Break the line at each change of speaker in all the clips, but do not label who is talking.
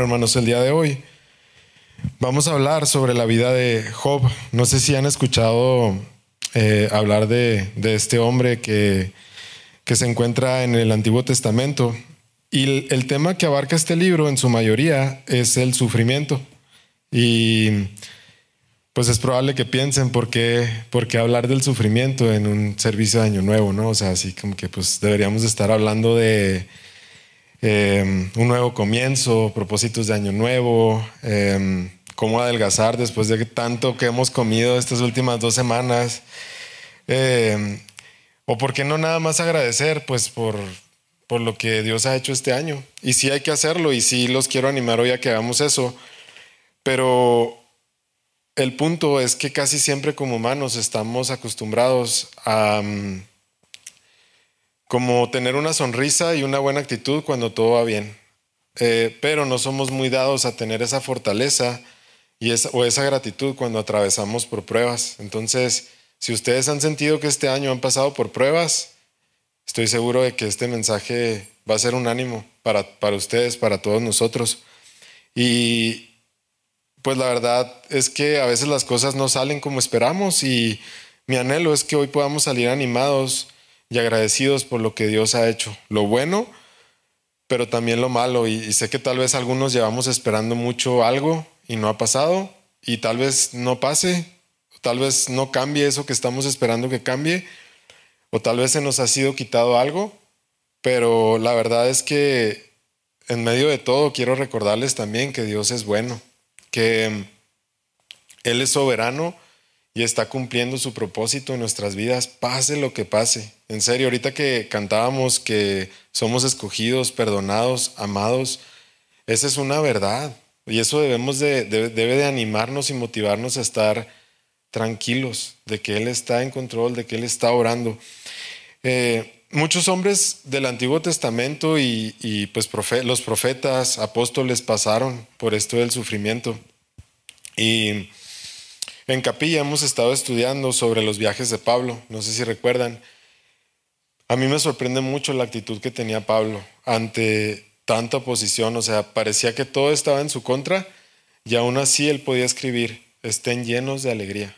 Hermanos, el día de hoy vamos a hablar sobre la vida de Job. No sé si han escuchado eh, hablar de, este hombre que, que, se encuentra en el Antiguo Testamento. Y el, tema que abarca este libro en su mayoría es el sufrimiento. Y pues es probable que piensen por qué, por qué hablar del sufrimiento en un servicio de Año Nuevo, ¿no? O sea, así como que pues deberíamos estar hablando de Em, un nuevo comienzo, propósitos de año nuevo, em, cómo adelgazar después de tanto que hemos comido estas últimas dos semanas. Em, o por qué no nada más agradecer, pues por, por lo que Dios ha hecho este año. Y sí hay que hacerlo y sí los quiero animar hoy a que hagamos eso. Pero el punto es que casi siempre como humanos estamos acostumbrados a como tener una sonrisa y una buena actitud cuando todo va bien. Eh, pero no somos muy dados a tener esa fortaleza y o esa gratitud cuando atravesamos por pruebas. Entonces, si ustedes han sentido que este año han pasado por pruebas, estoy seguro de que este mensaje va a ser un ánimo para, para ustedes, para todos nosotros. Y pues la verdad es que a veces las cosas no salen como esperamos y mi anhelo es que hoy podamos salir animados y agradecidos por lo que Dios ha hecho, lo bueno, pero también lo malo. Y, sé que tal vez algunos llevamos esperando mucho algo y no ha pasado, y tal vez no pase, tal vez no cambie eso que estamos esperando que cambie, o tal vez se nos ha sido quitado algo, pero la verdad es que en medio de todo quiero recordarles también que Dios es bueno, que Él es soberano y está cumpliendo su propósito en nuestras vidas, pase lo que pase. En serio, ahorita que cantábamos que somos escogidos, perdonados, amados, esa es una verdad. Y eso debemos de, debe de animarnos y motivarnos a estar tranquilos de que Él está en control, de que Él está orando. Eh, muchos hombres del Antiguo Testamento y, pues los profetas, apóstoles pasaron por esto del sufrimiento. Y en Capilla hemos estado estudiando sobre los viajes de Pablo, no sé si recuerdan. A mí me sorprende mucho la actitud que tenía Pablo ante tanta oposición, o sea, parecía que todo estaba en su contra y aún así él podía escribir, estén llenos de alegría.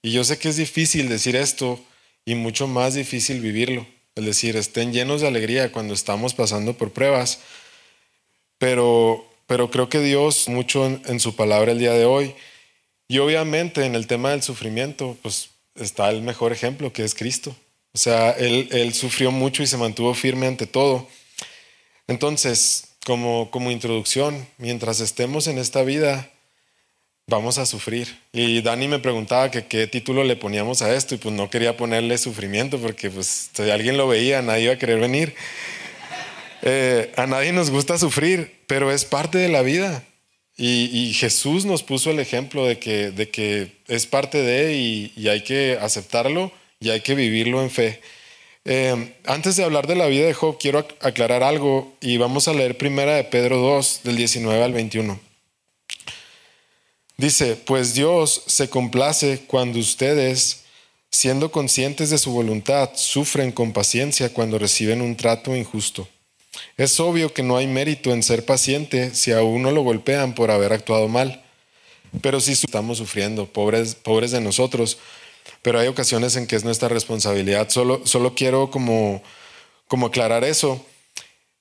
Y yo sé que es difícil decir esto y mucho más difícil vivirlo, es decir, estén llenos de alegría cuando estamos pasando por pruebas, pero, pero creo que Dios mucho en su palabra el día de hoy y obviamente en el tema del sufrimiento, pues está el mejor ejemplo que es Cristo. O sea, él, sufrió mucho y se mantuvo firme ante todo. Entonces, como, como introducción, mientras estemos en esta vida, vamos a sufrir. Y Dani me preguntaba qué título le poníamos a esto y pues no quería ponerle sufrimiento porque pues si alguien lo veía, nadie iba a querer venir. Eh, a nadie nos gusta sufrir, pero es parte de la vida. Y, Jesús nos puso el ejemplo de que, es parte de y, y, hay que aceptarlo y hay que vivirlo en fe. Eh, antes de hablar de la vida de Job, quiero aclarar algo y vamos a leer primera de Pedro 2, del 19 al 21. Dice, pues Dios se complace cuando ustedes, siendo conscientes de su voluntad, sufren con paciencia cuando reciben un trato injusto. Es obvio que no hay mérito en ser paciente si a uno lo golpean por haber actuado mal. Pero sí estamos sufriendo, pobres, pobres de nosotros. Pero hay ocasiones en que es nuestra responsabilidad. Solo, solo quiero como, como aclarar eso.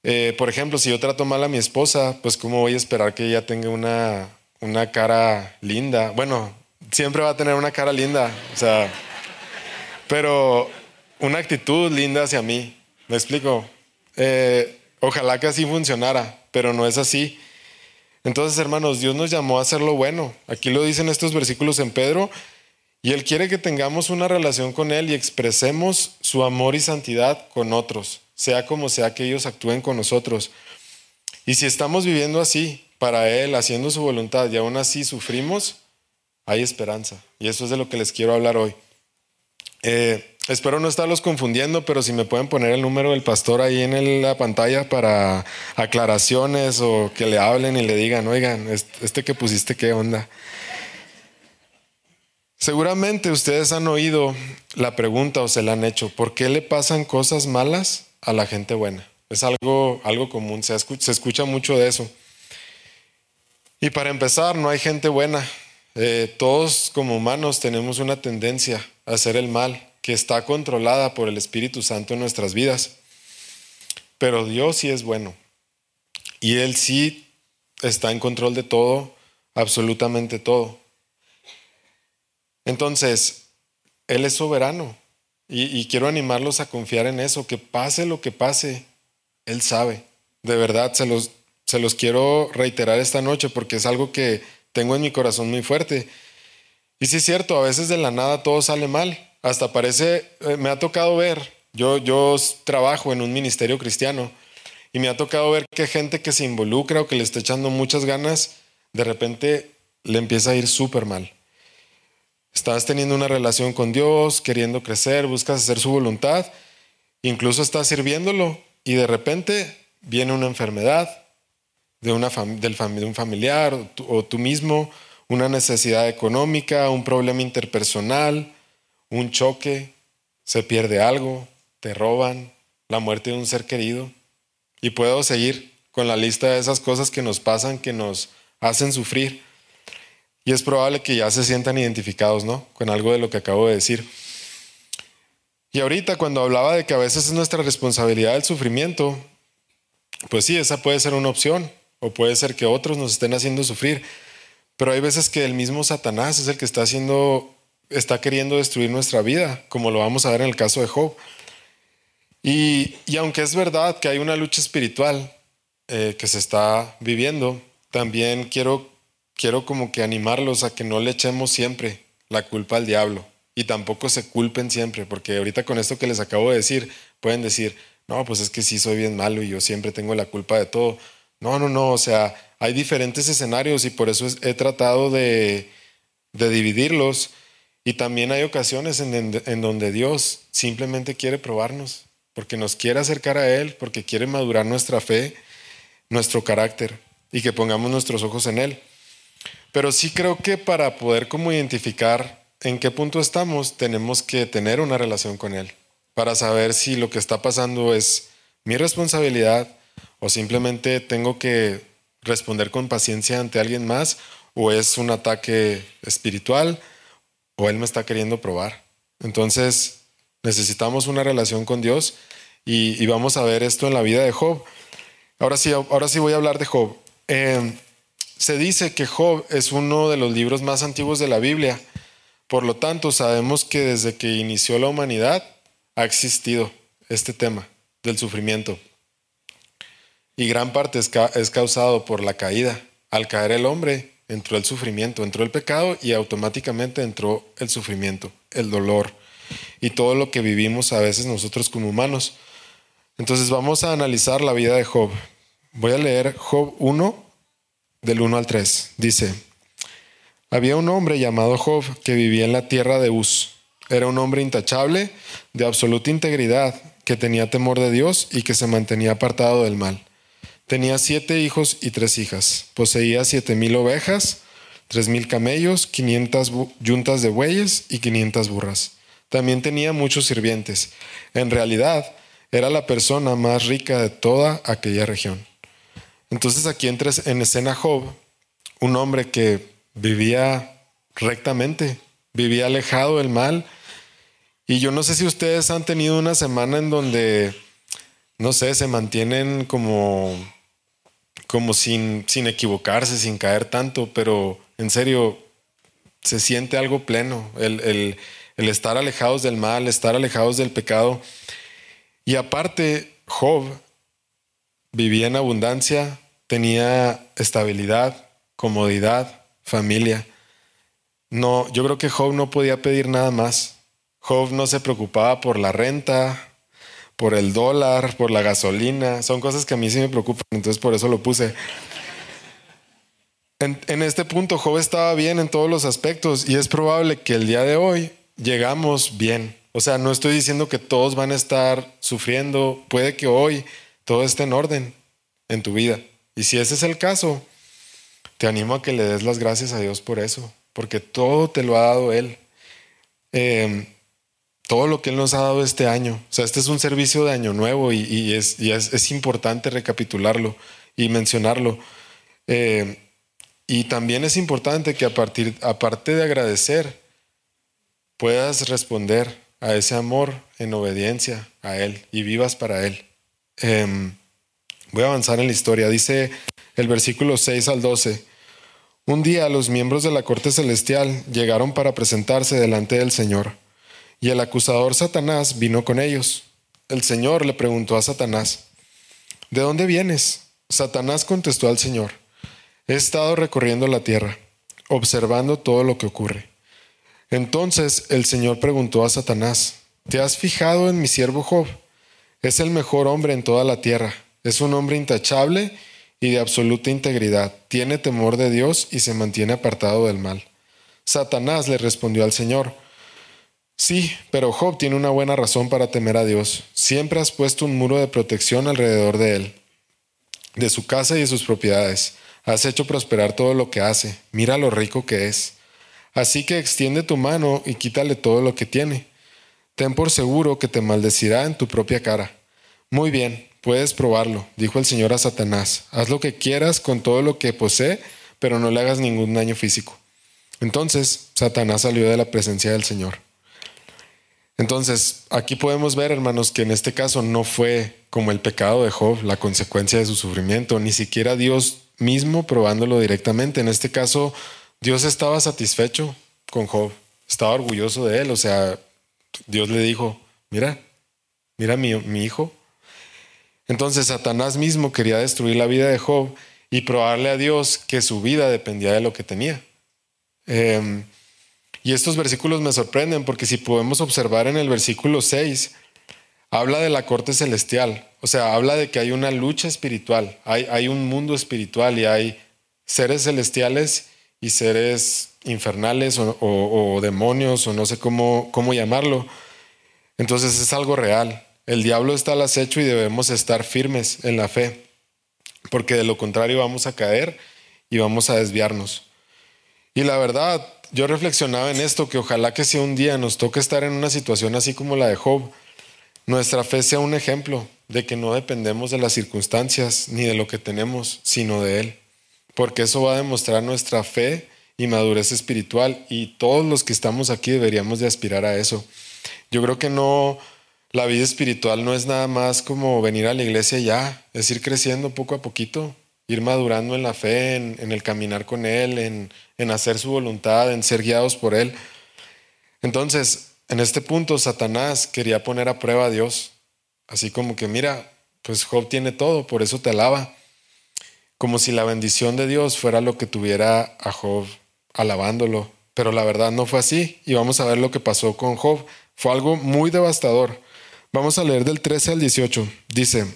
Eh, por ejemplo, si yo trato mal a mi esposa, pues cómo voy a esperar que ella tenga una, una cara linda. Bueno, siempre va a tener una cara linda, o sea, pero una actitud linda hacia mí. ¿Me explico? Eh, Ojalá que así funcionara, pero no es así. Entonces, hermanos, Dios nos llamó a hacer lo bueno. Aquí lo dicen estos versículos en Pedro. Y Él quiere que tengamos una relación con Él y expresemos su amor y santidad con otros, sea como sea que ellos actúen con nosotros. Y si estamos viviendo así, para Él, haciendo su voluntad, y aún así sufrimos, hay esperanza. Y eso es de lo que les quiero hablar hoy. Eh, Espero no estarlos confundiendo, pero si me pueden poner el número del pastor ahí en la pantalla para aclaraciones o que le hablen y le digan, oigan, este que pusiste, ¿qué onda? Seguramente ustedes han oído la pregunta o se la han hecho, ¿por qué le pasan cosas malas a la gente buena? Es algo, algo común, se escucha mucho de eso. Y para empezar, no hay gente buena. Eh, todos como humanos tenemos una tendencia hacer el mal que está controlada por el Espíritu Santo en nuestras vidas. Pero Dios sí es bueno. Y Él sí está en control de todo, absolutamente todo. Entonces, Él es soberano. Y, quiero animarlos a confiar en eso, que pase lo que pase, Él sabe. De verdad, se los, se los quiero reiterar esta noche porque es algo que tengo en mi corazón muy fuerte. Y sí es cierto, a veces de la nada todo sale mal. Hasta parece, eh, me ha tocado ver, yo, yo trabajo en un ministerio cristiano y me ha tocado ver que gente que se involucra o que le está echando muchas ganas, de repente le empieza a ir súper mal. Estás teniendo una relación con Dios, queriendo crecer, buscas hacer su voluntad, incluso estás sirviéndolo y de repente viene una enfermedad de, una del de un familiar o tú mismo, una necesidad económica, un problema interpersonal, un choque, se pierde algo, te roban, la muerte de un ser querido. Y puedo seguir con la lista de esas cosas que nos pasan, que nos hacen sufrir. Y es probable que ya se sientan identificados, ¿no? Con algo de lo que acabo de decir. Y ahorita cuando hablaba de que a veces es nuestra responsabilidad el sufrimiento, pues sí, esa puede ser una opción, o puede ser que otros nos estén haciendo sufrir, pero hay veces que el mismo Satanás es el que está haciendo, está queriendo destruir nuestra vida, como lo vamos a ver en el caso de Job. Y, aunque es verdad que hay una lucha espiritual eh, que se está viviendo, también quiero quiero como que animarlos a que no le echemos siempre la culpa al diablo y tampoco se culpen siempre, porque ahorita con esto que les acabo de decir, pueden decir, no, pues es que sí soy bien malo y yo siempre tengo la culpa de todo. No, no, no, o sea, hay diferentes escenarios y por eso he tratado de, dividirlos. Y también hay ocasiones en, en donde Dios simplemente quiere probarnos, porque nos quiere acercar a Él, porque quiere madurar nuestra fe, nuestro carácter y que pongamos nuestros ojos en Él. Pero sí creo que para poder como identificar en qué punto estamos, tenemos que tener una relación con Él, para saber si lo que está pasando es mi responsabilidad o simplemente tengo que responder con paciencia ante alguien más o es un ataque espiritual o Él me está queriendo probar. Entonces necesitamos una relación con Dios y, vamos a ver esto en la vida de Job. Ahora sí, ahora sí voy a hablar de Job. Eh, se dice que Job es uno de los libros más antiguos de la Biblia. Por lo tanto, sabemos que desde que inició la humanidad ha existido este tema del sufrimiento. Y gran parte es, causado por la caída. Al caer el hombre, entró el sufrimiento, entró el pecado y automáticamente entró el sufrimiento, el dolor y todo lo que vivimos a veces nosotros como humanos. Entonces vamos a analizar la vida de Job. Voy a leer Job 1, del 1 al 3. Dice, había un hombre llamado Job que vivía en la tierra de Uz. Era un hombre intachable, de absoluta integridad, que tenía temor de Dios y que se mantenía apartado del mal. Tenía siete hijos y tres hijas. Poseía siete mil ovejas, tres mil camellos, quinientas yuntas de bueyes y quinientas burras. También tenía muchos sirvientes. En realidad, era la persona más rica de toda aquella región. Entonces aquí entra en escena Job, un hombre que vivía rectamente, vivía alejado del mal. Y yo no sé si ustedes han tenido una semana en donde, no sé, se mantienen como, como sin, sin equivocarse, sin caer tanto, pero en serio, se siente algo pleno, el, el, el estar alejados del mal, estar alejados del pecado. Y aparte, Job vivía en abundancia, tenía estabilidad, comodidad, familia. No, yo creo que Job no podía pedir nada más. Job no se preocupaba por la renta, por el dólar, por la gasolina. Son cosas que a mí sí me preocupan, entonces por eso lo puse. En, este punto Job estaba bien en todos los aspectos y es probable que el día de hoy llegamos bien. O sea, no estoy diciendo que todos van a estar sufriendo, puede que hoy todo esté en orden en tu vida. Y si ese es el caso, te animo a que le des las gracias a Dios por eso, porque todo te lo ha dado Él. Em, todo lo que Él nos ha dado este año. O sea, este es un servicio de año nuevo y, es, importante recapitularlo y mencionarlo. Em, Y también es importante que a partir, aparte de agradecer, puedas responder a ese amor en obediencia a Él y vivas para Él. Em, voy a avanzar en la historia. Dice el versículo 6 al 12. Un día los miembros de la corte celestial llegaron para presentarse delante del Señor, y el acusador Satanás vino con ellos. El Señor le preguntó a Satanás, ¿De dónde vienes? Satanás contestó al Señor, He estado recorriendo la tierra, observando todo lo que ocurre. Entonces el Señor preguntó a Satanás, ¿te has fijado en mi siervo Job? Es el mejor hombre en toda la tierra, es un hombre intachable y de absoluta integridad, tiene temor de Dios y se mantiene apartado del mal. Satanás le respondió al Señor, Sí, pero Job tiene una buena razón para temer a Dios. Siempre has puesto un muro de protección alrededor de él, de su casa y de sus propiedades. Has hecho prosperar todo lo que hace. Mira lo rico que es. Así que extiende tu mano y quítale todo lo que tiene. Ten por seguro que te maldecirá en tu propia cara. Muy bien, Puedes probarlo, dijo el Señor a Satanás. Haz lo que quieras con todo lo que posee, pero no le hagas ningún daño físico. Entonces Satanás salió de la presencia del Señor. Entonces, aquí podemos ver, hermanos, que en este caso no fue como el pecado de Job, la consecuencia de su sufrimiento, ni siquiera Dios mismo probándolo directamente. En este caso, Dios estaba satisfecho con Job, estaba orgulloso de él, o sea, Dios le dijo, mira, mira mi, hijo, entonces Satanás mismo quería destruir la vida de Job y probarle a Dios que su vida dependía de lo que tenía. Em, y estos versículos me sorprenden porque si podemos observar en el versículo 6, habla de la corte celestial, o sea, habla de que hay una lucha espiritual, hay, un mundo espiritual y hay seres celestiales y seres infernales o, o demonios o no sé cómo, cómo llamarlo. Entonces es algo real. El diablo está al acecho y debemos estar firmes en la fe, porque de lo contrario vamos a caer y vamos a desviarnos. Y la verdad, yo reflexionaba en esto, que ojalá que si un día nos toque estar en una situación así como la de Job, nuestra fe sea un ejemplo de que no dependemos de las circunstancias ni de lo que tenemos, sino de Él, porque eso va a demostrar nuestra fe y madurez espiritual y todos los que estamos aquí deberíamos de aspirar a eso. Yo creo que no la vida espiritual no es nada más como venir a la iglesia ya, es ir creciendo poco a poquito, ir madurando en la fe, en, el caminar con Él, en, en hacer su voluntad, en ser guiados por Él. Entonces, en este punto, Satanás quería poner a prueba a Dios, así como que, mira, pues Job tiene todo, por eso te alaba, como si la bendición de Dios fuera lo que tuviera a Job alabándolo, pero la verdad no fue así, y vamos a ver lo que pasó con Job. Fue algo muy devastador. Vamos a leer del 13 al 18. Dice,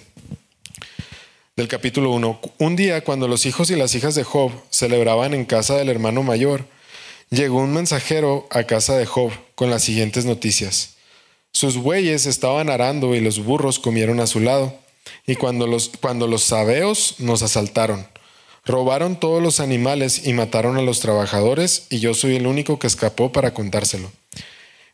del capítulo 1, un día cuando los hijos y las hijas de Job celebraban en casa del hermano mayor, llegó un mensajero a casa de Job con las siguientes noticias. Sus bueyes estaban arando y los burros comieron a su lado. Y cuando los, cuando los sabeos nos asaltaron, robaron todos los animales y mataron a los trabajadores, y yo soy el único que escapó para contárselo.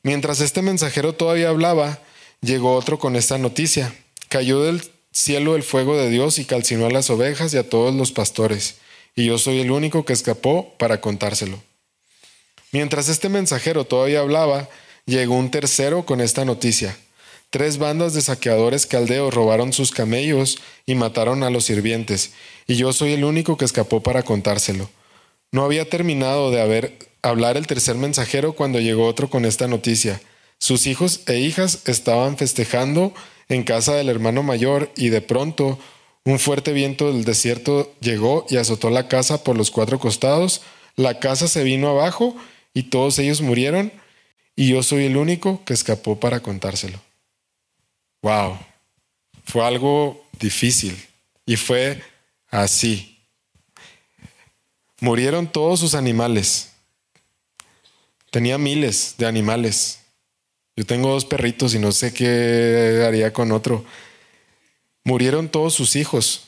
Mientras este mensajero todavía hablaba, llegó otro con esta noticia. Cayó del cielo el fuego de Dios y calcinó a las ovejas y a todos los pastores, y yo soy el único que escapó para contárselo. Mientras este mensajero todavía hablaba, llegó un tercero con esta noticia. Tres bandas de saqueadores caldeos robaron sus camellos y mataron a los sirvientes, y yo soy el único que escapó para contárselo. No había terminado de haber hablar el tercer mensajero cuando llegó otro con esta noticia. Sus hijos e hijas estaban festejando en casa del hermano mayor y de pronto un fuerte viento del desierto llegó y azotó la casa por los cuatro costados. La casa se vino abajo y todos ellos murieron y yo soy el único que escapó para contárselo. Wow, fue algo difícil y fue así. Murieron todos sus animales. Tenía miles de animales. Yo tengo dos perritos y no sé qué haría con otro. Murieron todos sus hijos.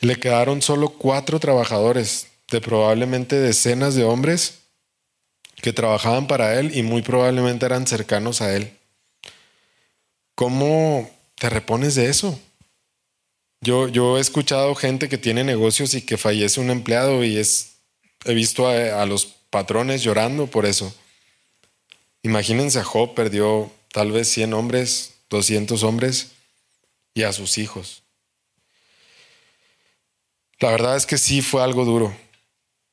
Le quedaron solo cuatro trabajadores de probablemente decenas de hombres que trabajaban para él y muy probablemente eran cercanos a él. ¿Cómo te repones de eso? Yo, he escuchado gente que tiene negocios y que fallece un empleado y es, he visto a los patrones llorando por eso. Imagínense a perdió tal vez 100 hombres, 200 hombres y a sus hijos. La verdad es que sí fue algo duro.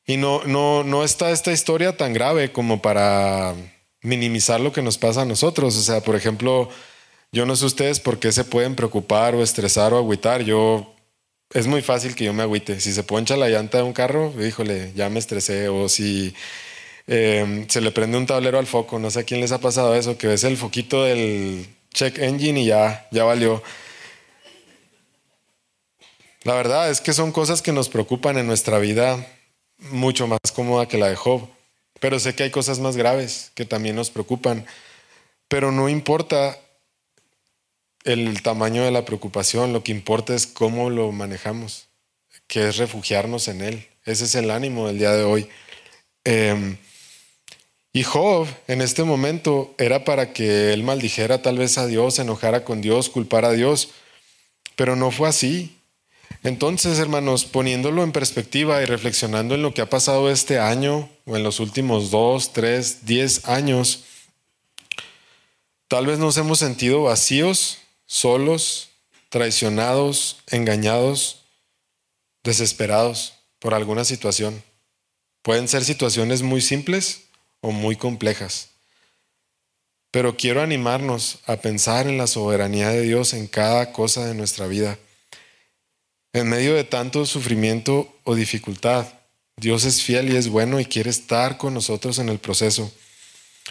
Y no, no, no está esta historia tan grave como para minimizar lo que nos pasa a nosotros. O sea, por ejemplo, yo no sé ustedes por qué se pueden preocupar o estresar o agüitar. Yo, es muy fácil que yo me agüite. Si se poncha la llanta de un carro, híjole, ya me estresé. O si em, se le prende un tablero al foco, no sé a quién les ha pasado eso, que ves el foquito del check engine y ya, ya valió. La verdad es que son cosas que nos preocupan en nuestra vida mucho más cómoda que la de Job. Pero sé que hay cosas más graves que también nos preocupan. Pero no importa el tamaño de la preocupación, lo que importa es cómo lo manejamos, que es refugiarnos en Él. Ese es el ánimo del día de hoy. Em, y Job en este momento era para que él maldijera tal vez a Dios, enojara con Dios, culpara a Dios, pero no fue así. Entonces, hermanos, poniéndolo en perspectiva y reflexionando en lo que ha pasado este año o en los últimos dos, tres, diez años, tal vez nos hemos sentido vacíos, solos, traicionados, engañados, desesperados por alguna situación. Pueden ser situaciones muy simples o muy complejas. Pero quiero animarnos a pensar en la soberanía de Dios en cada cosa de nuestra vida. En medio de tanto sufrimiento o dificultad, Dios es fiel y es bueno y quiere estar con nosotros en el proceso.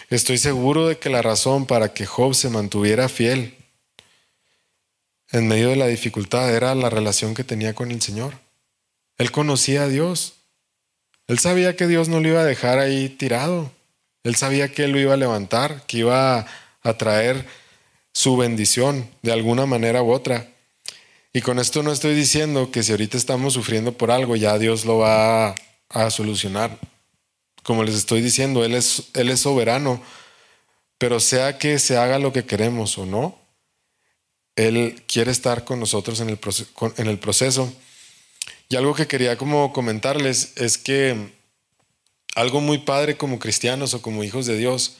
Estoy seguro de que la razón para que Job se mantuviera fiel en medio de la dificultad era la relación que tenía con el Señor. Él conocía a Dios. Él sabía que Dios no lo iba a dejar ahí tirado. Él sabía que Él lo iba a levantar, que iba a traer su bendición de alguna manera u otra. Y con esto no estoy diciendo que si ahorita estamos sufriendo por algo, ya Dios lo va a, solucionar. Como les estoy diciendo, Él es, Él es soberano, pero sea que se haga lo que queremos o no, Él quiere estar con nosotros en el, en el proceso. Y algo que quería como comentarles es que algo muy padre como cristianos o como hijos de Dios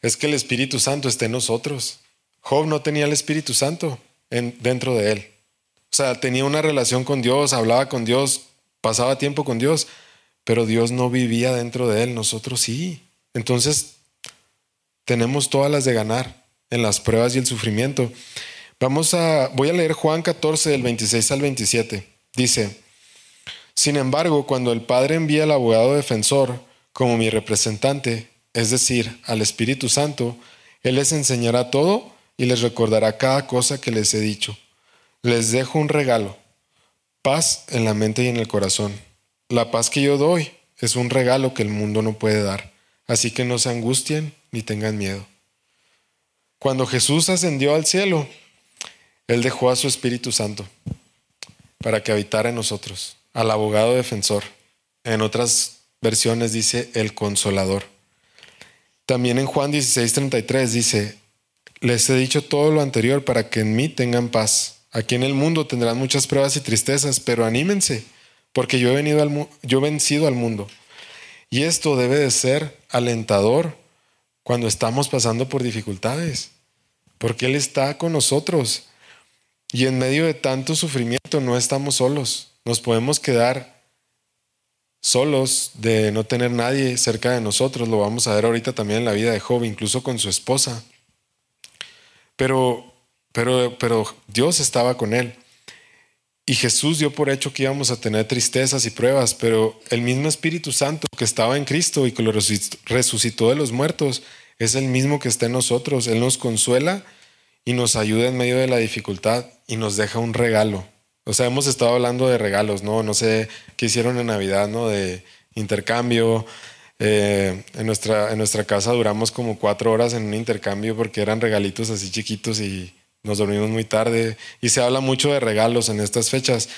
es que el Espíritu Santo esté en nosotros. Job no tenía el Espíritu Santo en, dentro de él. O sea, tenía una relación con Dios, hablaba con Dios, pasaba tiempo con Dios, pero Dios no vivía dentro de él, nosotros sí. Entonces, tenemos todas las de ganar en las pruebas y el sufrimiento. Vamos a, voy a leer Juan 14 del 26 al 27. Dice, sin embargo, cuando el Padre envía al abogado defensor como mi representante, es decir, al Espíritu Santo, Él les enseñará todo y les recordará cada cosa que les he dicho. Les dejo un regalo, paz en la mente y en el corazón. La paz que yo doy es un regalo que el mundo no puede dar, así que no se angustien ni tengan miedo. Cuando Jesús ascendió al cielo, Él dejó a su Espíritu Santo para que habitara en nosotros, al abogado defensor. En otras versiones dice el consolador. También en Juan 16:33 dice, les he dicho todo lo anterior para que en mí tengan paz. Aquí en el mundo tendrán muchas pruebas y tristezas, pero anímense, porque yo he, venido al, yo he vencido al mundo. Y esto debe de ser alentador cuando estamos pasando por dificultades, porque Él está con nosotros. Y en medio de tanto sufrimiento no estamos solos, nos podemos quedar solos de no tener nadie cerca de nosotros, lo vamos a ver ahorita también en la vida de Job, incluso con su esposa. Pero pero, pero Dios estaba con él. Y Jesús dio por hecho que íbamos a tener tristezas y pruebas, pero el mismo Espíritu Santo que estaba en Cristo y que lo resucitó de los muertos es el mismo que está en nosotros. Él nos consuela y nos ayuda en medio de la dificultad y nos deja un regalo. O sea, hemos estado hablando de regalos, ¿no? No sé qué hicieron en Navidad, ¿no? De intercambio. Eh, en, nuestra, en nuestra casa duramos como cuatro horas en un intercambio porque eran regalitos así chiquitos y nos dormimos muy tarde y se habla mucho de regalos en estas fechas,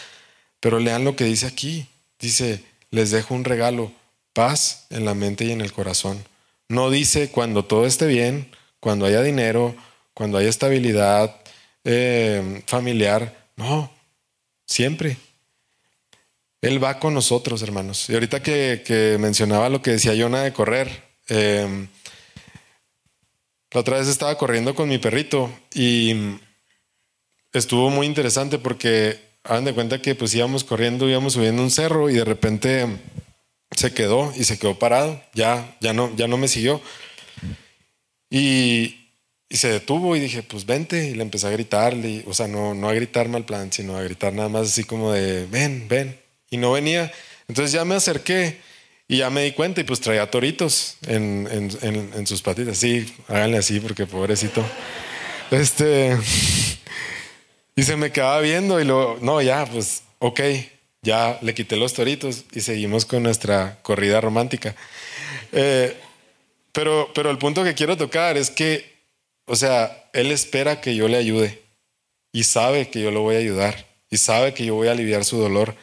pero lean lo que dice aquí. Dice, les dejo un regalo, paz en la mente y en el corazón. No dice cuando todo esté bien, cuando haya dinero, cuando haya estabilidad eh, familiar. No, siempre. Él va con nosotros, hermanos. Y ahorita que, mencionaba lo que decía Yona de correr, em, la otra vez estaba corriendo con mi perrito y estuvo muy interesante porque hagan de cuenta que pues íbamos corriendo, íbamos subiendo un cerro y de repente se quedó y se quedó parado, ya, ya, no, ya no me siguió. Y, se detuvo y dije, pues vente, y le empecé a gritarle, o sea, no, no a gritar mal plan, sino a gritar nada más así como de, ven, ven, y no venía. Entonces ya me acerqué y ya me di cuenta y pues traía toritos en, en, en sus patitas. Sí, háganle así porque pobrecito. Este... Y se me quedaba viendo y luego, no, ya, pues, ok, ya le quité los toritos y seguimos con nuestra corrida romántica. Eh, pero, pero el punto que quiero tocar es que, o sea, él espera que yo le ayude y sabe que yo lo voy a ayudar y sabe que yo voy a aliviar su dolor.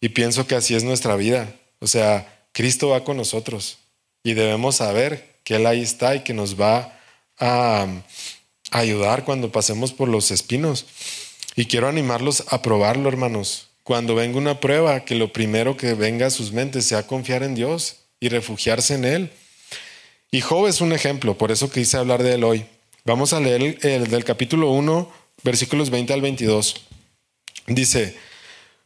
Y pienso que así es nuestra vida. O sea, Cristo va con nosotros y debemos saber que Él ahí está y que nos va a, ayudar cuando pasemos por los espinos. Y quiero animarlos a probarlo, hermanos. Cuando venga una prueba, que lo primero que venga a sus mentes sea confiar en Dios y refugiarse en Él. Y Job es un ejemplo, por eso quise hablar de él hoy. Vamos a leer el, del capítulo 1, versículos 20 al 22. Dice,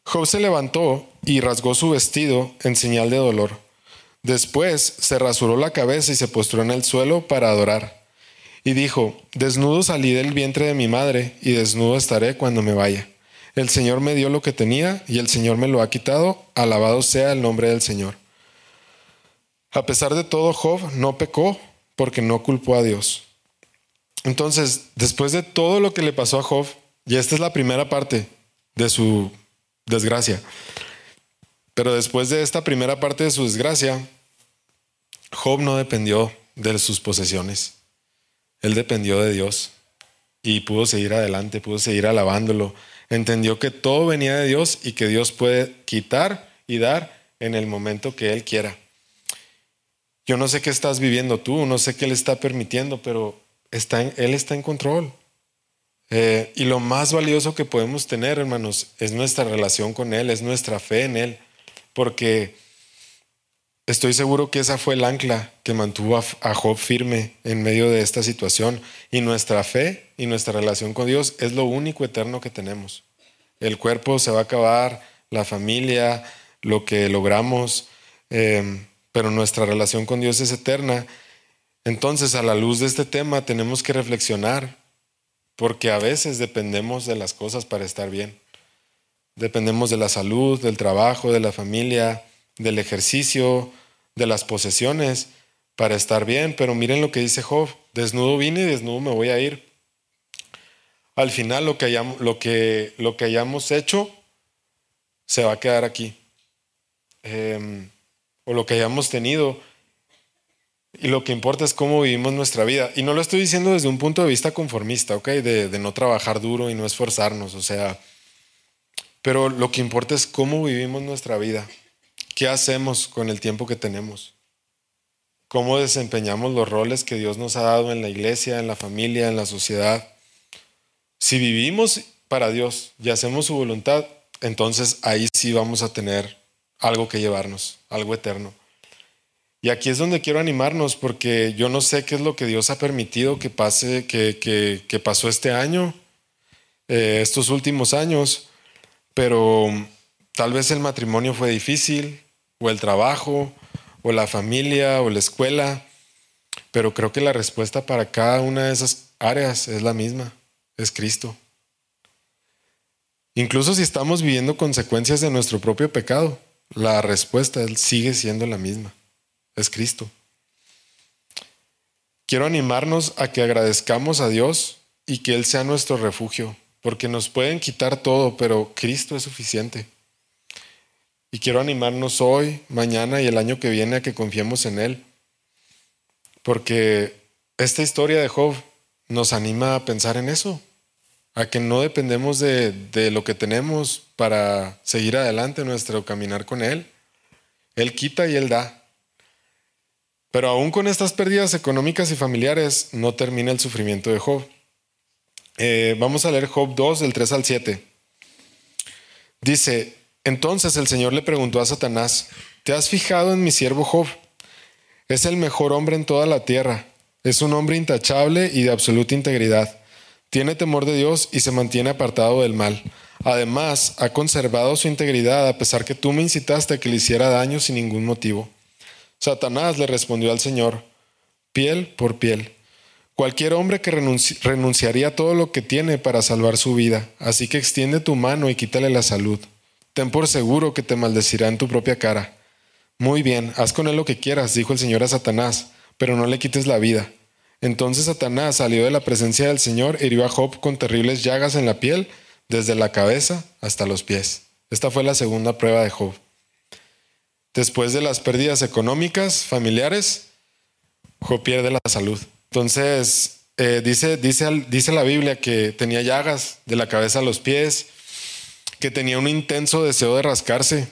Job se levantó y rasgó su vestido en señal de dolor. Después se rasuró la cabeza y se postró en el suelo para adorar. Y dijo, desnudo salí del vientre de mi madre y desnudo estaré cuando me vaya. El Señor me dio lo que tenía y el Señor me lo ha quitado. Alabado sea el nombre del Señor. A pesar de todo, Job no pecó porque no culpó a Dios. Entonces, después de todo lo que le pasó a Job, y esta es la primera parte de su desgracia, pero después de esta primera parte de su desgracia, Job no dependió de sus posesiones. Él dependió de Dios y pudo seguir adelante, pudo seguir alabándolo. Entendió que todo venía de Dios y que Dios puede quitar y dar en el momento que Él quiera. Yo no sé qué estás viviendo tú, no sé qué Él está permitiendo, pero está Él está en control. Eh, y lo más valioso que podemos tener, hermanos, es nuestra relación con Él, es nuestra fe en Él, porque Estoy seguro que esa fue el ancla que mantuvo a Job firme en medio de esta situación. Y nuestra fe y nuestra relación con Dios es lo único eterno que tenemos. El cuerpo se va a acabar, la familia, lo que logramos, em, pero nuestra relación con Dios es eterna. Entonces, a la luz de este tema, tenemos que reflexionar, porque a veces dependemos de las cosas para estar bien. Dependemos de la salud, del trabajo, de la familia, del ejercicio, de las posesiones para estar bien, pero miren lo que dice Job, desnudo vine y desnudo me voy a ir. Al final lo que hayamos, hecho se va a quedar aquí. Em, o lo que hayamos tenido. Y lo que importa es cómo vivimos nuestra vida. Y no lo estoy diciendo desde un punto de vista conformista, ¿ok? De, de no trabajar duro y no esforzarnos. O sea, pero lo que importa es cómo vivimos nuestra vida. ¿Qué hacemos con el tiempo que tenemos? ¿Cómo desempeñamos los roles que Dios nos ha dado en la iglesia, en la familia, en la sociedad? Si vivimos para Dios y hacemos su voluntad, entonces ahí sí vamos a tener algo que llevarnos, algo eterno. Y aquí es donde quiero animarnos porque yo no sé qué es lo que Dios ha permitido que pase, que, que, pasó este año, eh, estos últimos años, pero Tal vez el matrimonio fue difícil, o el trabajo, o la familia, o la escuela, pero creo que la respuesta para cada una de esas áreas es la misma, es Cristo. Incluso si estamos viviendo consecuencias de nuestro propio pecado, la respuesta sigue siendo la misma, es Cristo. Quiero animarnos a que agradezcamos a Dios y que Él sea nuestro refugio, porque nos pueden quitar todo, pero Cristo es suficiente. Y quiero animarnos hoy, mañana y el año que viene a que confiemos en Él. Porque esta historia de Job nos anima a pensar en eso, a que no dependemos de, de lo que tenemos para seguir adelante nuestro caminar con Él. Él quita y Él da. Pero aún con estas pérdidas económicas y familiares no termina el sufrimiento de Job. Eh, vamos a leer Job 2, del 3 al 7. Dice, entonces el Señor le preguntó a Satanás, ¿te has fijado en mi siervo Job? Es el mejor hombre en toda la tierra. Es un hombre intachable y de absoluta integridad. Tiene temor de Dios y se mantiene apartado del mal. Además, ha conservado su integridad a pesar que tú me incitaste a que le hiciera daño sin ningún motivo. Satanás le respondió al Señor, piel por piel. Cualquier hombre que renunciaría a todo lo que tiene para salvar su vida, así que extiende tu mano y quítale la salud. Ten por seguro que te maldecirá en tu propia cara. Muy bien, haz con él lo que quieras, dijo el Señor a Satanás, pero no le quites la vida. Entonces Satanás salió de la presencia del Señor e hirió a Job con terribles llagas en la piel, desde la cabeza hasta los pies. Esta fue la segunda prueba de Job. Después de las pérdidas económicas, familiares, Job pierde la salud. Entonces, eh, dice, dice, dice la Biblia que tenía llagas de la cabeza a los pies, que tenía un intenso deseo de rascarse.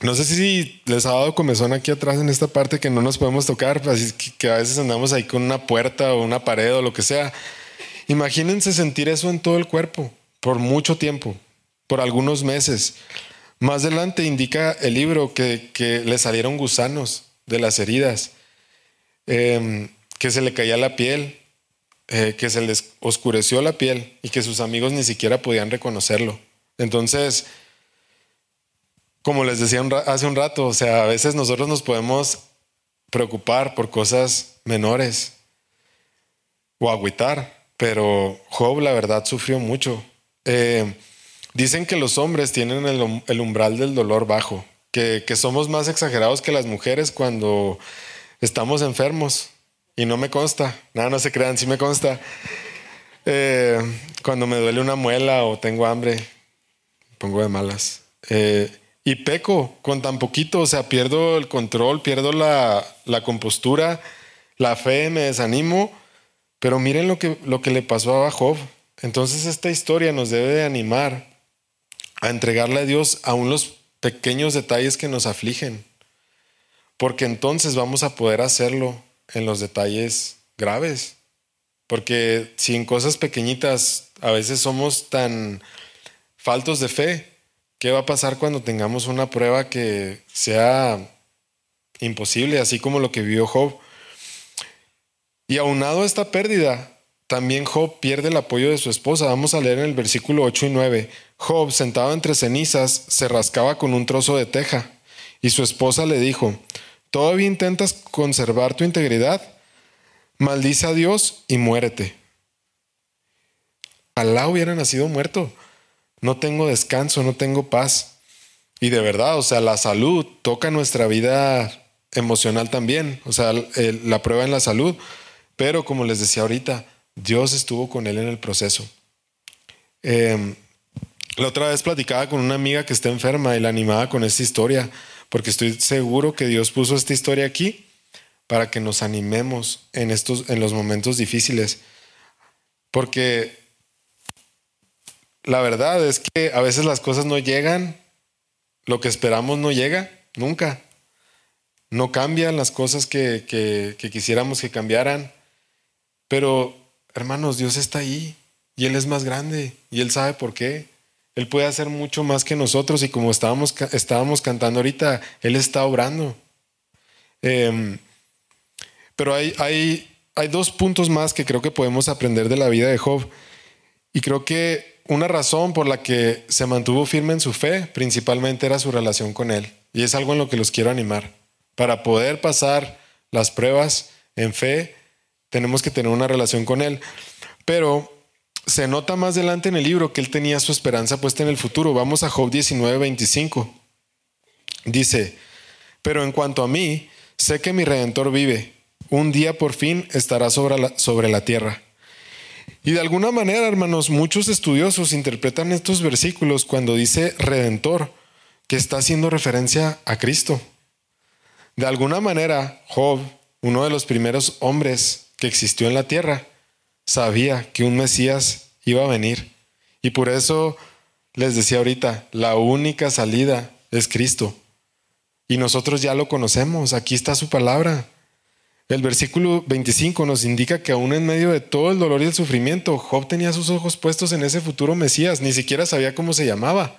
No sé si les ha dado comezón aquí atrás en esta parte que no nos podemos tocar, así que a veces andamos ahí con una puerta o una pared o lo que sea. Imagínense sentir eso en todo el cuerpo por mucho tiempo, por algunos meses. Más adelante indica el libro que, le salieron gusanos de las heridas, em, que se le caía la piel, eh, que se les oscureció la piel y que sus amigos ni siquiera podían reconocerlo. Entonces, como les decía hace un rato, o sea, a veces nosotros nos podemos preocupar por cosas menores o agüitar, pero Job la verdad sufrió mucho eh, dicen que los hombres tienen el, umbral del dolor bajo, que, somos más exagerados que las mujeres cuando estamos enfermos. Y no me consta, nada, no se crean, sí me consta. Eh, cuando me duele una muela o tengo hambre, pongo de malas. Eh, y peco con tan poquito, o sea, pierdo el control, pierdo la, la, compostura, la fe, me desanimo. Pero miren lo que, lo que le pasó a Job. Entonces esta historia nos debe de animar a entregarle a Dios aún los pequeños detalles que nos afligen, porque entonces vamos a poder hacerlo en los detalles graves, porque si en cosas pequeñitas a veces somos tan faltos de fe, ¿qué va a pasar cuando tengamos una prueba que sea imposible, así como lo que vio Job? Y aunado a esta pérdida, también Job pierde el apoyo de su esposa. Vamos a leer en el versículo 8 y 9. Job, sentado entre cenizas, se rascaba con un trozo de teja. Y su esposa le dijo, ¿todavía intentas conservar tu integridad? Maldice a Dios y muérete. Alá hubiera nacido muerto. No tengo descanso, no tengo paz. Y de verdad, o sea, la salud toca nuestra vida emocional también, o sea, la prueba en la salud. Pero como les decía ahorita, Dios estuvo con él en el proceso. Em, la otra vez platicaba con una amiga que está enferma y la animaba con esta historia, porque estoy seguro que Dios puso esta historia aquí para que nos animemos en, estos, en los momentos difíciles. Porque la verdad es que a veces las cosas no llegan, lo que esperamos no llega, nunca. No cambian las cosas que, que quisiéramos que cambiaran, pero Hermanos, Dios está ahí y Él es más grande y Él sabe por qué. Él puede hacer mucho más que nosotros y como estábamos, estábamos cantando ahorita, Él está obrando. Em, pero hay, hay, hay dos puntos más que creo que podemos aprender de la vida de Job. Y creo que una razón por la que se mantuvo firme en su fe principalmente era su relación con Él. Y es algo en lo que los quiero animar. Para poder pasar las pruebas en fe, tenemos que tener una relación con Él. Pero se nota más adelante en el libro que Él tenía su esperanza puesta en el futuro. Vamos a Job 19, 25. Dice, pero en cuanto a mí, sé que mi redentor vive. Un día por fin estará sobre la, sobre la tierra. Y de alguna manera, hermanos, muchos estudiosos interpretan estos versículos cuando dice redentor, que está haciendo referencia a Cristo. De alguna manera, Job, uno de los primeros hombres que existió en la tierra, sabía que un Mesías iba a venir. Y por eso les decía ahorita, la única salida es Cristo. Y nosotros ya lo conocemos, aquí está su palabra. El versículo 25 nos indica que aún en medio de todo el dolor y el sufrimiento, Job tenía sus ojos puestos en ese futuro Mesías, ni siquiera sabía cómo se llamaba,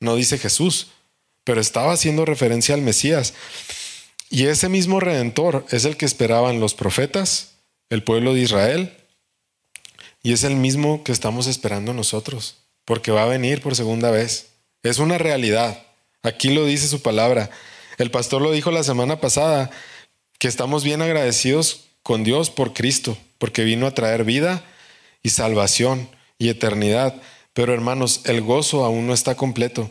no dice Jesús, pero estaba haciendo referencia al Mesías. Y ese mismo redentor es el que esperaban los profetas, el pueblo de Israel, y es el mismo que estamos esperando nosotros, porque va a venir por segunda vez. Es una realidad. Aquí lo dice su palabra. El pastor lo dijo la semana pasada, que estamos bien agradecidos con Dios por Cristo, porque vino a traer vida y salvación y eternidad. Pero hermanos, el gozo aún no está completo.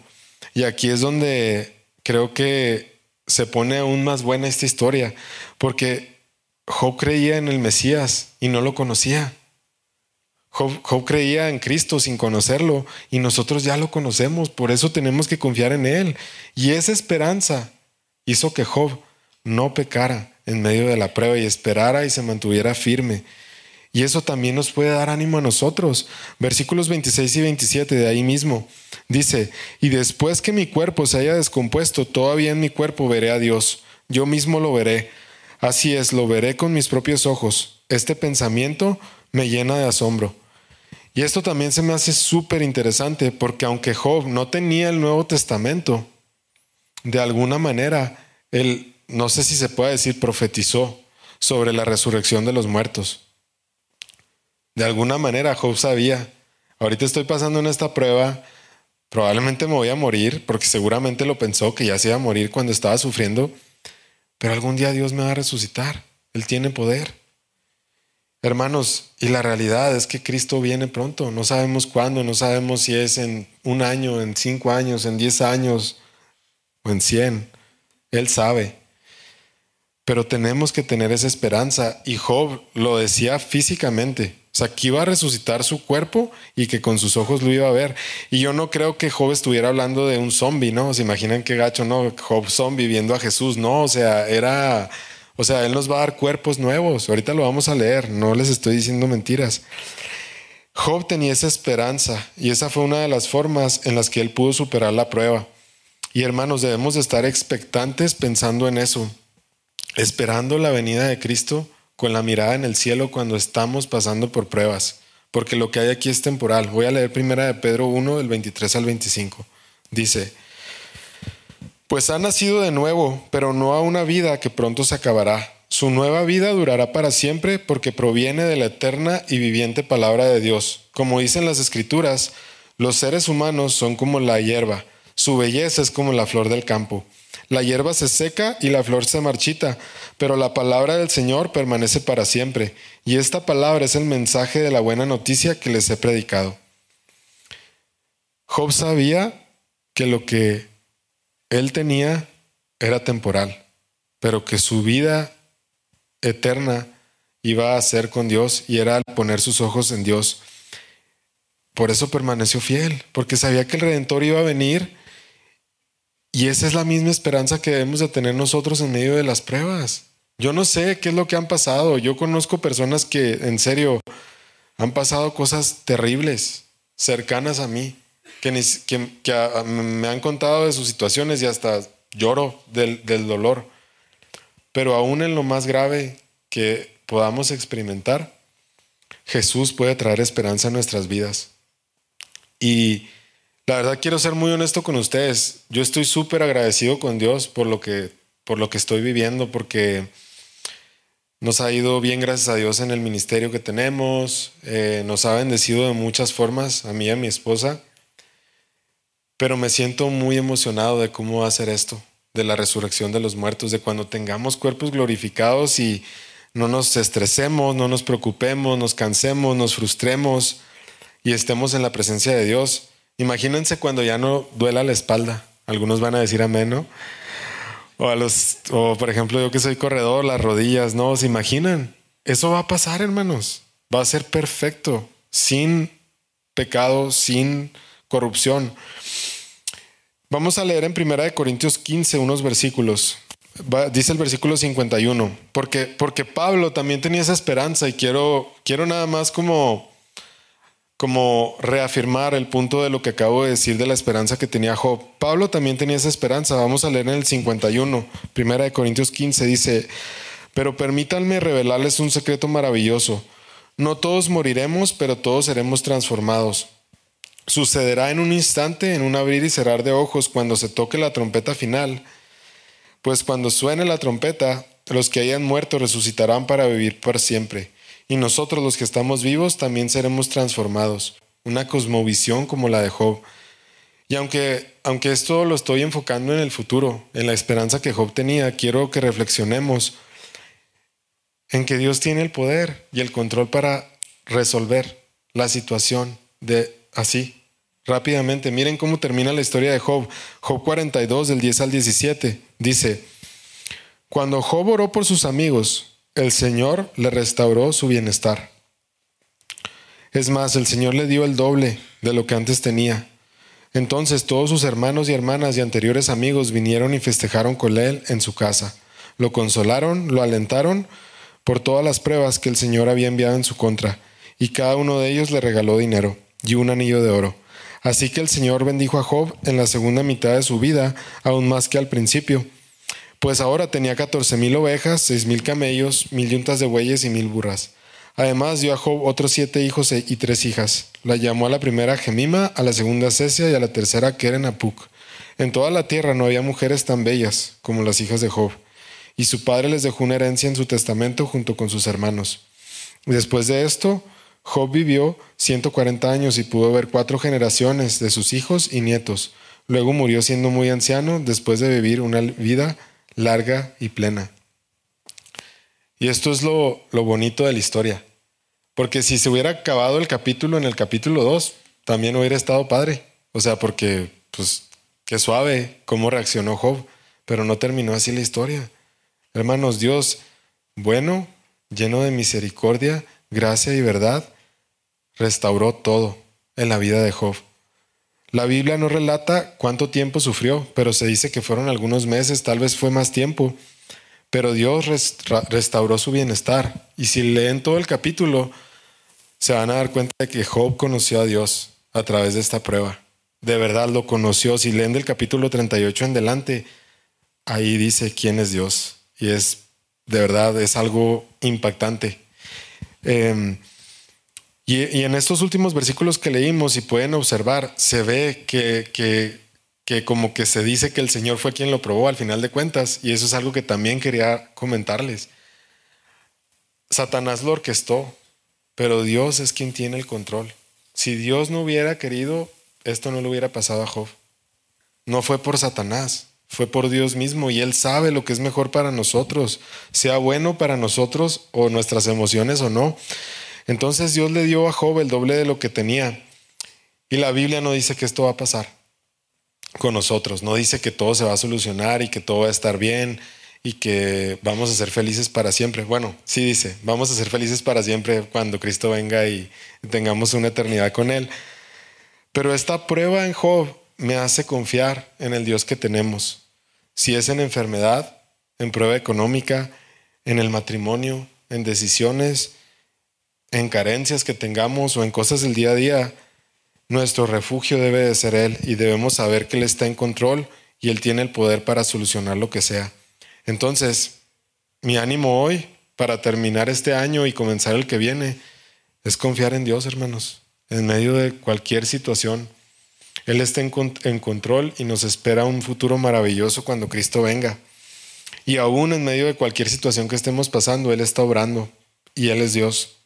Y aquí es donde creo que se pone aún más buena esta historia, porque Job creía en el Mesías y no lo conocía. Job, creía en Cristo sin conocerlo y nosotros ya lo conocemos, por eso tenemos que confiar en Él. Y esa esperanza hizo que Job no pecara en medio de la prueba y esperara y se mantuviera firme. Y eso también nos puede dar ánimo a nosotros. Versículos 26 y 27 de ahí mismo. Dice, y después que mi cuerpo se haya descompuesto, todavía en mi cuerpo veré a Dios. Yo mismo lo veré. Así es, lo veré con mis propios ojos. Este pensamiento me llena de asombro. Y esto también se me hace súper interesante porque aunque Job no tenía el Nuevo Testamento, de alguna manera, él, no sé si se puede decir, profetizó sobre la resurrección de los muertos. De alguna manera Job sabía, ahorita estoy pasando en esta prueba, probablemente me voy a morir, porque seguramente lo pensó que ya se iba a morir cuando estaba sufriendo, pero algún día Dios me va a resucitar, Él tiene poder. Hermanos, y la realidad es que Cristo viene pronto, no sabemos cuándo, no sabemos si es en un año, en cinco años, en diez años o en cien. Él sabe. Pero tenemos que tener esa esperanza. Y Job lo decía físicamente. O sea, que iba a resucitar su cuerpo y que con sus ojos lo iba a ver. Y yo no creo que Job estuviera hablando de un zombie, ¿no? ¿Se imaginan qué gacho, no? Job zombie viendo a Jesús, no. O sea, era o sea, Él nos va a dar cuerpos nuevos. Ahorita lo vamos a leer, no les estoy diciendo mentiras. Job tenía esa esperanza y esa fue una de las formas en las que él pudo superar la prueba. Y hermanos, debemos de estar expectantes pensando en eso, esperando la venida de Cristo con la mirada en el cielo cuando estamos pasando por pruebas, porque lo que hay aquí es temporal. Voy a leer primera de Pedro 1, del 23 al 25. Dice, pues ha nacido de nuevo, pero no a una vida que pronto se acabará. Su nueva vida durará para siempre porque proviene de la eterna y viviente palabra de Dios. Como dicen las escrituras, los seres humanos son como la hierba, su belleza es como la flor del campo. La hierba se seca y la flor se marchita, pero la palabra del Señor permanece para siempre, y esta palabra es el mensaje de la buena noticia que les he predicado. Job sabía que lo que él tenía era temporal, pero que su vida eterna iba a ser con Dios y era poner sus ojos en Dios. Por eso permaneció fiel, porque sabía que el Redentor iba a venir y esa es la misma esperanza que debemos de tener nosotros en medio de las pruebas. Yo no sé qué es lo que han pasado, yo conozco personas que en serio han pasado cosas terribles, cercanas a mí, que, me han contado de sus situaciones y hasta lloro del, del dolor. Pero aún en lo más grave que podamos experimentar, Jesús puede traer esperanza a nuestras vidas. Y la verdad quiero ser muy honesto con ustedes. Yo estoy súper agradecido con Dios por lo que, por lo que estoy viviendo, porque nos ha ido bien, gracias a Dios, en el ministerio que tenemos. Eh, nos ha bendecido de muchas formas, a mí y a mi esposa. Pero me siento muy emocionado de cómo va a ser esto, de la resurrección de los muertos, de cuando tengamos cuerpos glorificados y no nos estresemos, no nos preocupemos, nos cansemos, nos frustremos y estemos en la presencia de Dios. Imagínense cuando ya no duela la espalda. Algunos van a decir amén, ¿no? O a los, o por ejemplo, yo que soy corredor, las rodillas, ¿no? ¿Se imaginan? Eso va a pasar, hermanos. Va a ser perfecto, sin pecado, sin corrupción. Vamos a leer en 1 Corintios 15 unos versículos. dice el versículo 51, porque, porque Pablo también tenía esa esperanza y quiero, quiero nada más como, como reafirmar el punto de lo que acabo de decir de la esperanza que tenía Job. Pablo también tenía esa esperanza. Vamos a leer en el 51, 1 Corintios 15, dice, pero permítanme revelarles un secreto maravilloso. No todos moriremos, pero todos seremos transformados Sucederá en un instante, en un abrir y cerrar de ojos, cuando se toque la trompeta final. Pues cuando suene la trompeta, los que hayan muerto resucitarán para vivir por siempre. Y nosotros los que estamos vivos también seremos transformados. Una cosmovisión como la de Job. Y aunque, aunque esto lo estoy enfocando en el futuro, en la esperanza que Job tenía, quiero que reflexionemos en que Dios tiene el poder y el control para resolver la situación de así, rápidamente. Miren cómo termina la historia de Job. Job 42, del 10 al 17, dice, cuando Job oró por sus amigos, el Señor le restauró su bienestar. Es más, el Señor le dio el doble de lo que antes tenía. Entonces todos sus hermanos y hermanas y anteriores amigos vinieron y festejaron con él en su casa. Lo consolaron, lo alentaron por todas las pruebas que el Señor había enviado en su contra, y cada uno de ellos le regaló dinero y un anillo de oro. Así que el Señor bendijo a Job en la segunda mitad de su vida, aún más que al principio, pues ahora tenía catorce mil ovejas, seis mil camellos, mil yuntas de bueyes y mil burras. Además dio a Job otros siete hijos e- y tres hijas. La llamó a la primera Gemima, a la segunda Cesia y a la tercera Keren Apuk. En toda la tierra no había mujeres tan bellas como las hijas de Job. Y su padre les dejó una herencia en su testamento junto con sus hermanos. Después de esto, Job vivió 140 años y pudo ver cuatro generaciones de sus hijos y nietos. Luego murió siendo muy anciano después de vivir una vida larga y plena. Y esto es lo, lo bonito de la historia. Porque si se hubiera acabado el capítulo en el capítulo 2, también hubiera estado padre. O sea, porque, pues, qué suave cómo reaccionó Job. Pero no terminó así la historia. Hermanos, Dios, bueno, lleno de misericordia, gracia y verdad, restauró todo en la vida de Job. La Biblia no relata cuánto tiempo sufrió, pero se dice que fueron algunos meses, tal vez fue más tiempo. Pero Dios restauró su bienestar. Y si leen todo el capítulo, se van a dar cuenta de que Job conoció a Dios a través de esta prueba. De verdad lo conoció. Si leen del capítulo 38 en delante, ahí dice quién es Dios. Y es, de verdad, es algo impactante. Eh, y, en estos últimos versículos que leímos, si pueden observar, se ve que, que que como que se dice que el Señor fue quien lo probó al final de cuentas, y eso es algo que también quería comentarles. Satanás lo orquestó, pero Dios es quien tiene el control. Si Dios no hubiera querido, esto no le hubiera pasado a Job. No fue por Satanás, fue por Dios mismo y Él sabe lo que es mejor para nosotros, sea bueno para nosotros o nuestras emociones o no. Entonces Dios le dio a Job el doble de lo que tenía. Y la Biblia no dice que esto va a pasar con nosotros. No dice que todo se va a solucionar y que todo va a estar bien y que vamos a ser felices para siempre. Bueno, sí dice, vamos a ser felices para siempre cuando Cristo venga y tengamos una eternidad con Él. Pero esta prueba en Job me hace confiar en el Dios que tenemos. Si es en enfermedad, en prueba económica, en el matrimonio, en decisiones, en carencias que tengamos o en cosas del día a día, nuestro refugio debe de ser Él y debemos saber que Él está en control y Él tiene el poder para solucionar lo que sea. Entonces, mi ánimo hoy para terminar este año y comenzar el que viene es confiar en Dios, hermanos, en medio de cualquier situación. Él está en, en control y nos espera un futuro maravilloso cuando Cristo venga. Y aún en medio de cualquier situación que estemos pasando, Él está obrando y Él es Dios.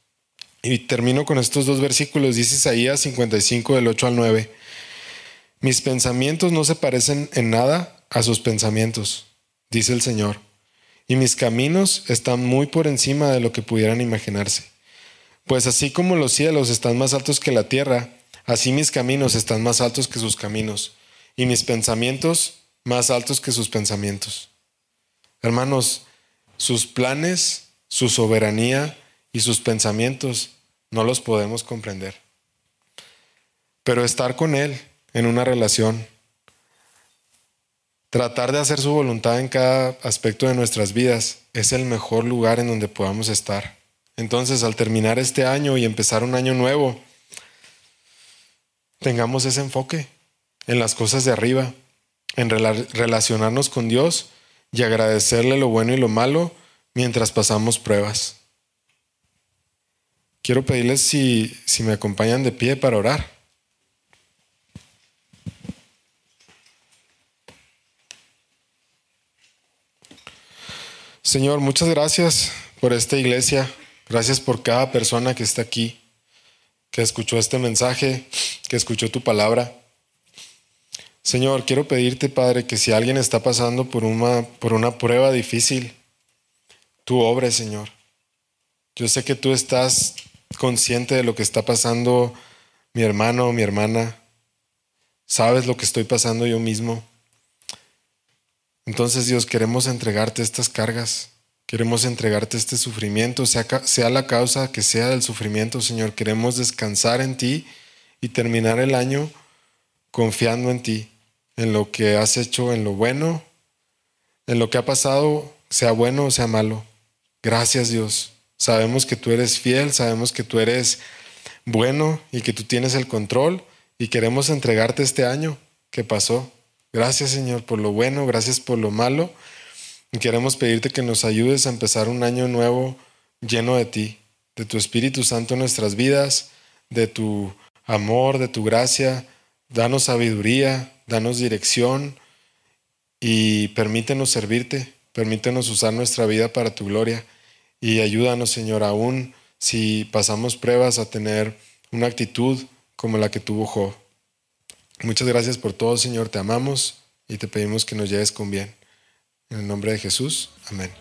Y termino con estos dos versículos, dice Isaías 55 del 8 al 9. Mis pensamientos no se parecen en nada a sus pensamientos, dice el Señor, y mis caminos están muy por encima de lo que pudieran imaginarse. Pues así como los cielos están más altos que la tierra, así mis caminos están más altos que sus caminos, y mis pensamientos más altos que sus pensamientos. Hermanos, sus planes, su soberanía y sus pensamientos no los podemos comprender. Pero estar con Él en una relación, tratar de hacer su voluntad en cada aspecto de nuestras vidas, es el mejor lugar en donde podamos estar. Entonces, al terminar este año y empezar un año nuevo, tengamos ese enfoque en las cosas de arriba, en relacionarnos con Dios y agradecerle lo bueno y lo malo mientras pasamos pruebas quiero pedirles si, si me acompañan de pie para orar. Señor, muchas gracias por esta iglesia. Gracias por cada persona que está aquí, que escuchó este mensaje, que escuchó tu palabra. Señor, quiero pedirte, Padre, que si alguien está pasando por una, por una prueba difícil, tú obres, Señor. Yo sé que tú estás consciente de lo que está pasando mi hermano o mi hermana. Sabes lo que estoy pasando yo mismo. Entonces, Dios, queremos entregarte estas cargas. Queremos entregarte este sufrimiento, sea, sea la causa que sea del sufrimiento, Señor. Queremos descansar en ti y terminar el año confiando en ti, en lo que has hecho, en lo bueno, en lo que ha pasado, sea bueno o sea malo. Gracias Dios. Sabemos que tú eres fiel, sabemos que tú eres bueno y que tú tienes el control y queremos entregarte este año que pasó. Gracias Señor por lo bueno, gracias por lo malo. Y queremos pedirte que nos ayudes a empezar un año nuevo lleno de ti, de tu Espíritu Santo en nuestras vidas, de tu amor, de tu gracia. Danos sabiduría, danos dirección y permítenos servirte, permítenos usar nuestra vida para tu gloria y ayúdanos, Señor, aún si pasamos pruebas a tener una actitud como la que tuvo Job. Muchas gracias por todo, Señor, te amamos y te pedimos que nos lleves con bien. En el nombre de Jesús, amén.